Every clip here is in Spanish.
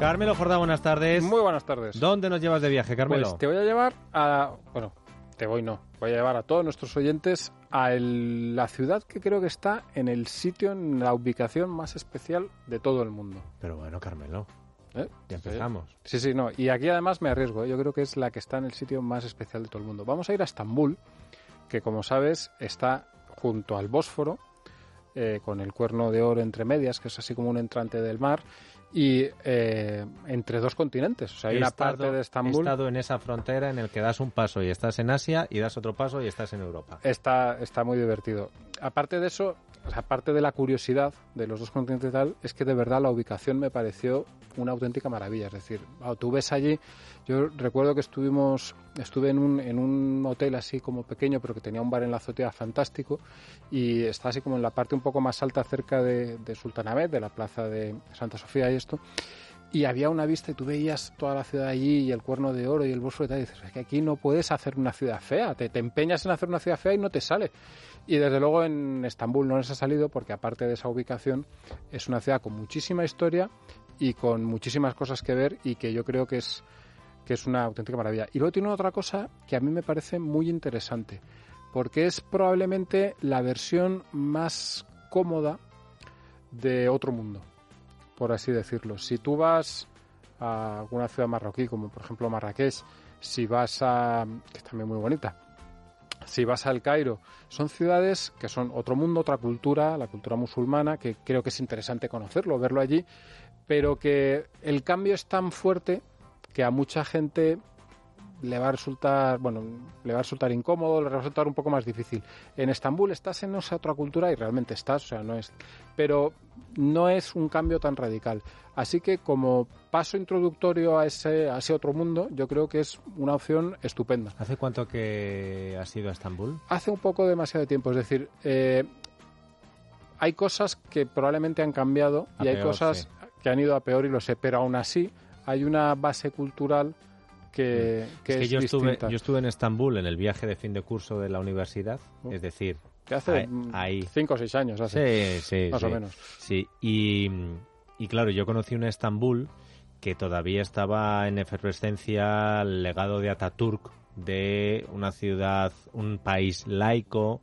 Carmelo Jordá, buenas tardes. Muy buenas tardes. ¿Dónde nos llevas de viaje, Carmelo? Pues te voy a llevar a... Bueno, te voy no. Voy a llevar a todos nuestros oyentes a el- la ciudad que creo que está en el sitio, en la ubicación más especial de todo el mundo. Pero bueno, Carmelo, ¿eh? ya empezamos. Sí, sí, no. Y aquí además me arriesgo. ¿eh? Yo creo que es la que está en el sitio más especial de todo el mundo. Vamos a ir a Estambul, que como sabes está junto al Bósforo, eh, con el cuerno de oro entre medias, que es así como un entrante del mar, y eh, entre dos continentes. O sea, hay He una estado- parte de He Estambul. estado en esa frontera en el que das un paso y estás en Asia y das otro paso y estás en Europa. Está, está muy divertido. Aparte de eso, o sea, aparte de la curiosidad de los dos continentes y tal, es que de verdad la ubicación me pareció una auténtica maravilla. Es decir, tú ves allí, yo recuerdo que estuvimos, estuve en un, en un hotel así como pequeño, pero que tenía un bar en la azotea fantástico, y está así como en la parte un poco más alta cerca de, de Sultanabet, de la plaza de Santa Sofía y esto. Y había una vista y tú veías toda la ciudad allí y el cuerno de oro y el bosforo y tal. Y dices, es que aquí no puedes hacer una ciudad fea. Te, te empeñas en hacer una ciudad fea y no te sale. Y desde luego en Estambul no les ha salido porque aparte de esa ubicación es una ciudad con muchísima historia y con muchísimas cosas que ver y que yo creo que es, que es una auténtica maravilla. Y luego tiene otra cosa que a mí me parece muy interesante porque es probablemente la versión más cómoda de otro mundo por así decirlo. Si tú vas a alguna ciudad marroquí, como por ejemplo Marrakech, si vas a... que es también muy bonita, si vas al Cairo, son ciudades que son otro mundo, otra cultura, la cultura musulmana, que creo que es interesante conocerlo, verlo allí, pero que el cambio es tan fuerte que a mucha gente le va a resultar, bueno, le va a resultar incómodo, le va a resultar un poco más difícil. En Estambul estás en esa otra cultura y realmente estás, o sea, no es, pero no es un cambio tan radical. Así que como paso introductorio a ese, a ese otro mundo, yo creo que es una opción estupenda. ¿Hace cuánto que has ido a Estambul? Hace un poco demasiado tiempo, es decir, eh, hay cosas que probablemente han cambiado A y hay peor, cosas sí. que han ido a peor y lo sé, pero aún así hay una base cultural que, que es que es yo estuve, yo estuve en Estambul en el viaje de fin de curso de la universidad, Oh. es decir, que hace ahí- mm, ahí. cinco o seis años, hace, sí, sí, más sí. o menos. Sí, y, y claro, yo conocí un Estambul que todavía estaba en efervescencia el legado de Ataturk, de una ciudad, un país laico,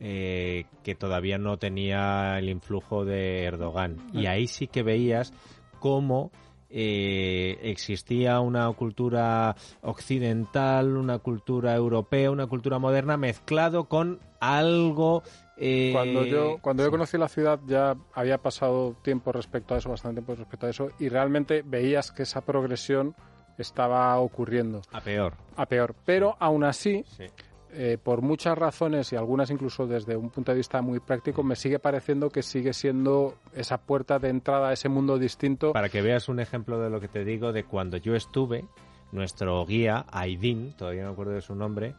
eh, que todavía no tenía el influjo de Erdogan. Y ahí sí que veías cómo eh, existía una cultura occidental, una cultura europea, una cultura moderna mezclado con algo... eh, Cuando yo cuando yo conocí la ciudad ya había pasado tiempo respecto a eso, bastante tiempo respecto a eso, y realmente veías que esa progresión estaba ocurriendo A peor. a peor. Pero aún así, Sí. Eh, por muchas razones y algunas incluso desde un punto de vista muy práctico, me sigue pareciendo que sigue siendo esa puerta de entrada a ese mundo distinto. Para que veas un ejemplo de lo que te digo, de cuando yo estuve, nuestro guía, Aidin, todavía no acuerdo de su nombre,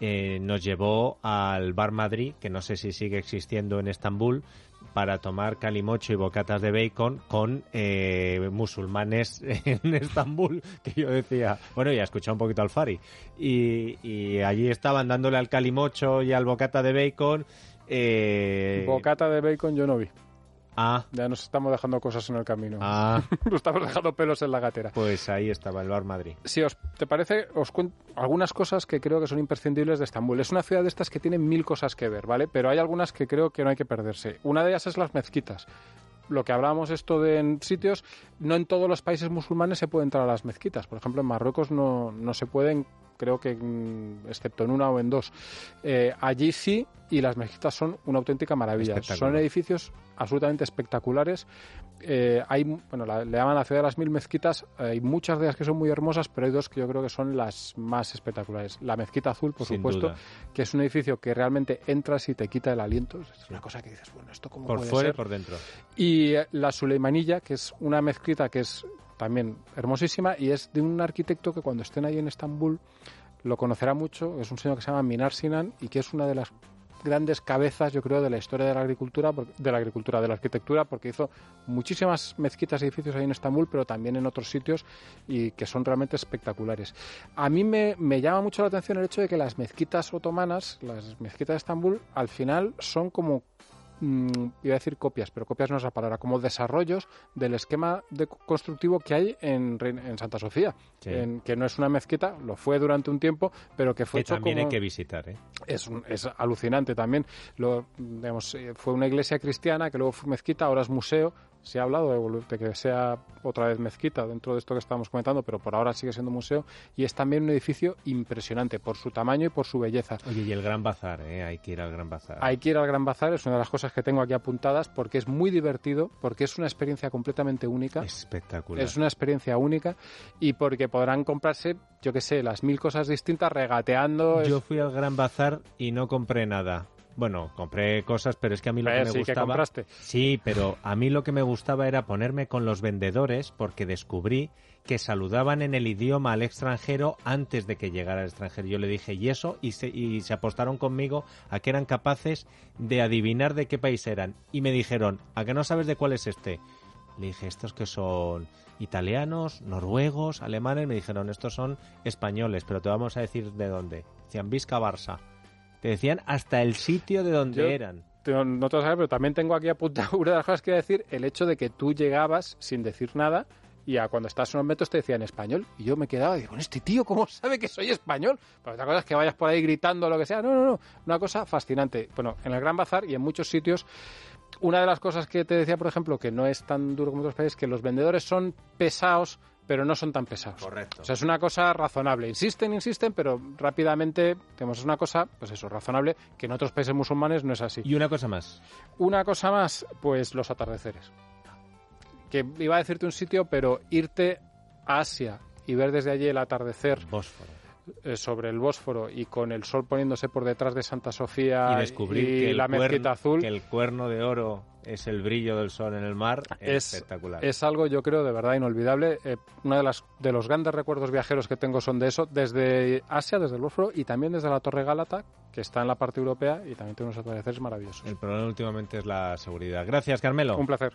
eh, nos llevó al Bar Madrid, que no sé si sigue existiendo en Estambul, para tomar calimocho y bocatas de bacon con eh, musulmanes en Estambul, que yo decía, bueno, ya escuchado un poquito al Fari, y, y allí estaban dándole al calimocho y al bocata de bacon. Eh, Bocata de bacon yo no vi. Ah, Ya nos estamos dejando cosas en el camino. ah, Nos estamos dejando pelos en la gatera. pues ahí estaba el Bar Madrid. Si os te parece, os cuento algunas cosas que creo que son imprescindibles de Estambul. Es una ciudad de estas que tiene mil cosas que ver, ¿vale? Pero hay algunas que creo que no hay que perderse. Una de ellas es las mezquitas. Lo que hablábamos esto de en sitios, no en todos los países musulmanes se puede entrar a las mezquitas. Por ejemplo, en Marruecos no, no se pueden, creo que mm, excepto en una o en dos. Eh, allí sí, y las mezquitas son una auténtica maravilla. Son edificios absolutamente espectaculares. Eh, hay, bueno, la- le llaman la ciudad de las mil mezquitas. Hay muchas de ellas que son muy hermosas, pero hay dos que yo creo que son las más espectaculares. La mezquita azul, por Sin supuesto, duda. que es un edificio que realmente entras y te quita el aliento. Es una cosa que dices, bueno, esto cómo Por puede fuera y por dentro. Y eh, la Suleimanilla, que es una mezquita que es también hermosísima y es de un arquitecto que cuando estén ahí en Estambul lo conocerá mucho. Es un señor que se llama Minar Sinan y que es una de las grandes cabezas, yo creo, de la historia de la agricultura, de la agricultura, de la arquitectura, porque hizo muchísimas mezquitas y edificios ahí en Estambul, pero también en otros sitios y que son realmente espectaculares. A mí me, me llama mucho la atención el hecho de que las mezquitas otomanas, las mezquitas de Estambul, al final son como mm, iba a decir copias, pero copias no es la palabra, como desarrollos del esquema de constructivo que hay en, en Santa Sofía, en, que no es una mezquita, lo fue durante un tiempo, pero que fue que también hay que visitar, ¿eh? Es, es alucinante también. Lo, digamos, eh, fue una iglesia cristiana que luego fue mezquita, ahora es museo, se ha hablado de, que sea otra vez mezquita dentro de esto que estamos comentando, pero por ahora sigue siendo museo y es también un edificio impresionante por su tamaño y por su belleza. Oye, y el Gran Bazar, ¿eh? hay que ir al Gran Bazar. Hay que ir al Gran Bazar, es una de las cosas que tengo aquí apuntadas porque es muy divertido, porque es una experiencia completamente única. Espectacular. Es una experiencia única y porque podrán comprarse, yo qué sé, las mil cosas distintas regateando. Yo fui al Gran Bazar y no compré nada. Bueno, compré cosas, pero es que a mí lo que me sí, gustaba. compraste. Sí, pero a mí lo que me gustaba era ponerme con los vendedores porque descubrí que saludaban en el idioma al extranjero antes de que llegara el extranjero. Yo le dije, ¿y eso? Y se, y se apostaron conmigo a que eran capaces de adivinar de qué país eran. Y me dijeron, ¿a que no sabes de cuál es este? Le dije, estos que son italianos, noruegos, alemanes. Me dijeron, estos son españoles, pero te vamos a decir de dónde. Decían, Vizca Barça. Te decían hasta el sitio de donde Yo- eran. No te lo sabes, pero también tengo aquí apuntado una de las cosas que decir, el hecho de que tú llegabas sin decir nada y a cuando estás en los metros te decían español y yo me quedaba y digo, "¿Bueno, este tío cómo sabe que soy español? Pero otra cosa es que vayas por ahí gritando o lo que sea. No, no, no, una cosa fascinante. Bueno, en el Gran Bazar y en muchos sitios una de las cosas que te decía, por ejemplo, que no es tan duro como otros países, que los vendedores son pesados, pero no son tan pesados. Correcto. O sea, es una cosa razonable. Insisten, insisten, pero rápidamente tenemos es una cosa, pues eso, razonable, que en otros países musulmanes no es así. Y una cosa más. Una cosa más, pues los atardeceres. Que iba a decirte un sitio, pero irte a Asia y ver desde allí el atardecer Bósforo. eh, sobre el Bósforo y con el sol poniéndose por detrás de Santa Sofía Y descubrir y que, el la cuerno, mezquita azul que el cuerno de oro es el brillo del sol en el mar. Es, es, espectacular. es algo, yo creo, de verdad inolvidable. Eh, uno de, las, de los grandes recuerdos viajeros que tengo son de eso, desde Asia, desde el Bósforo y también desde la Torre Gálata, que está en la parte europea y también tiene unos atardeceres maravillosos. El problema últimamente es la seguridad. Gracias, Carmelo. Un placer.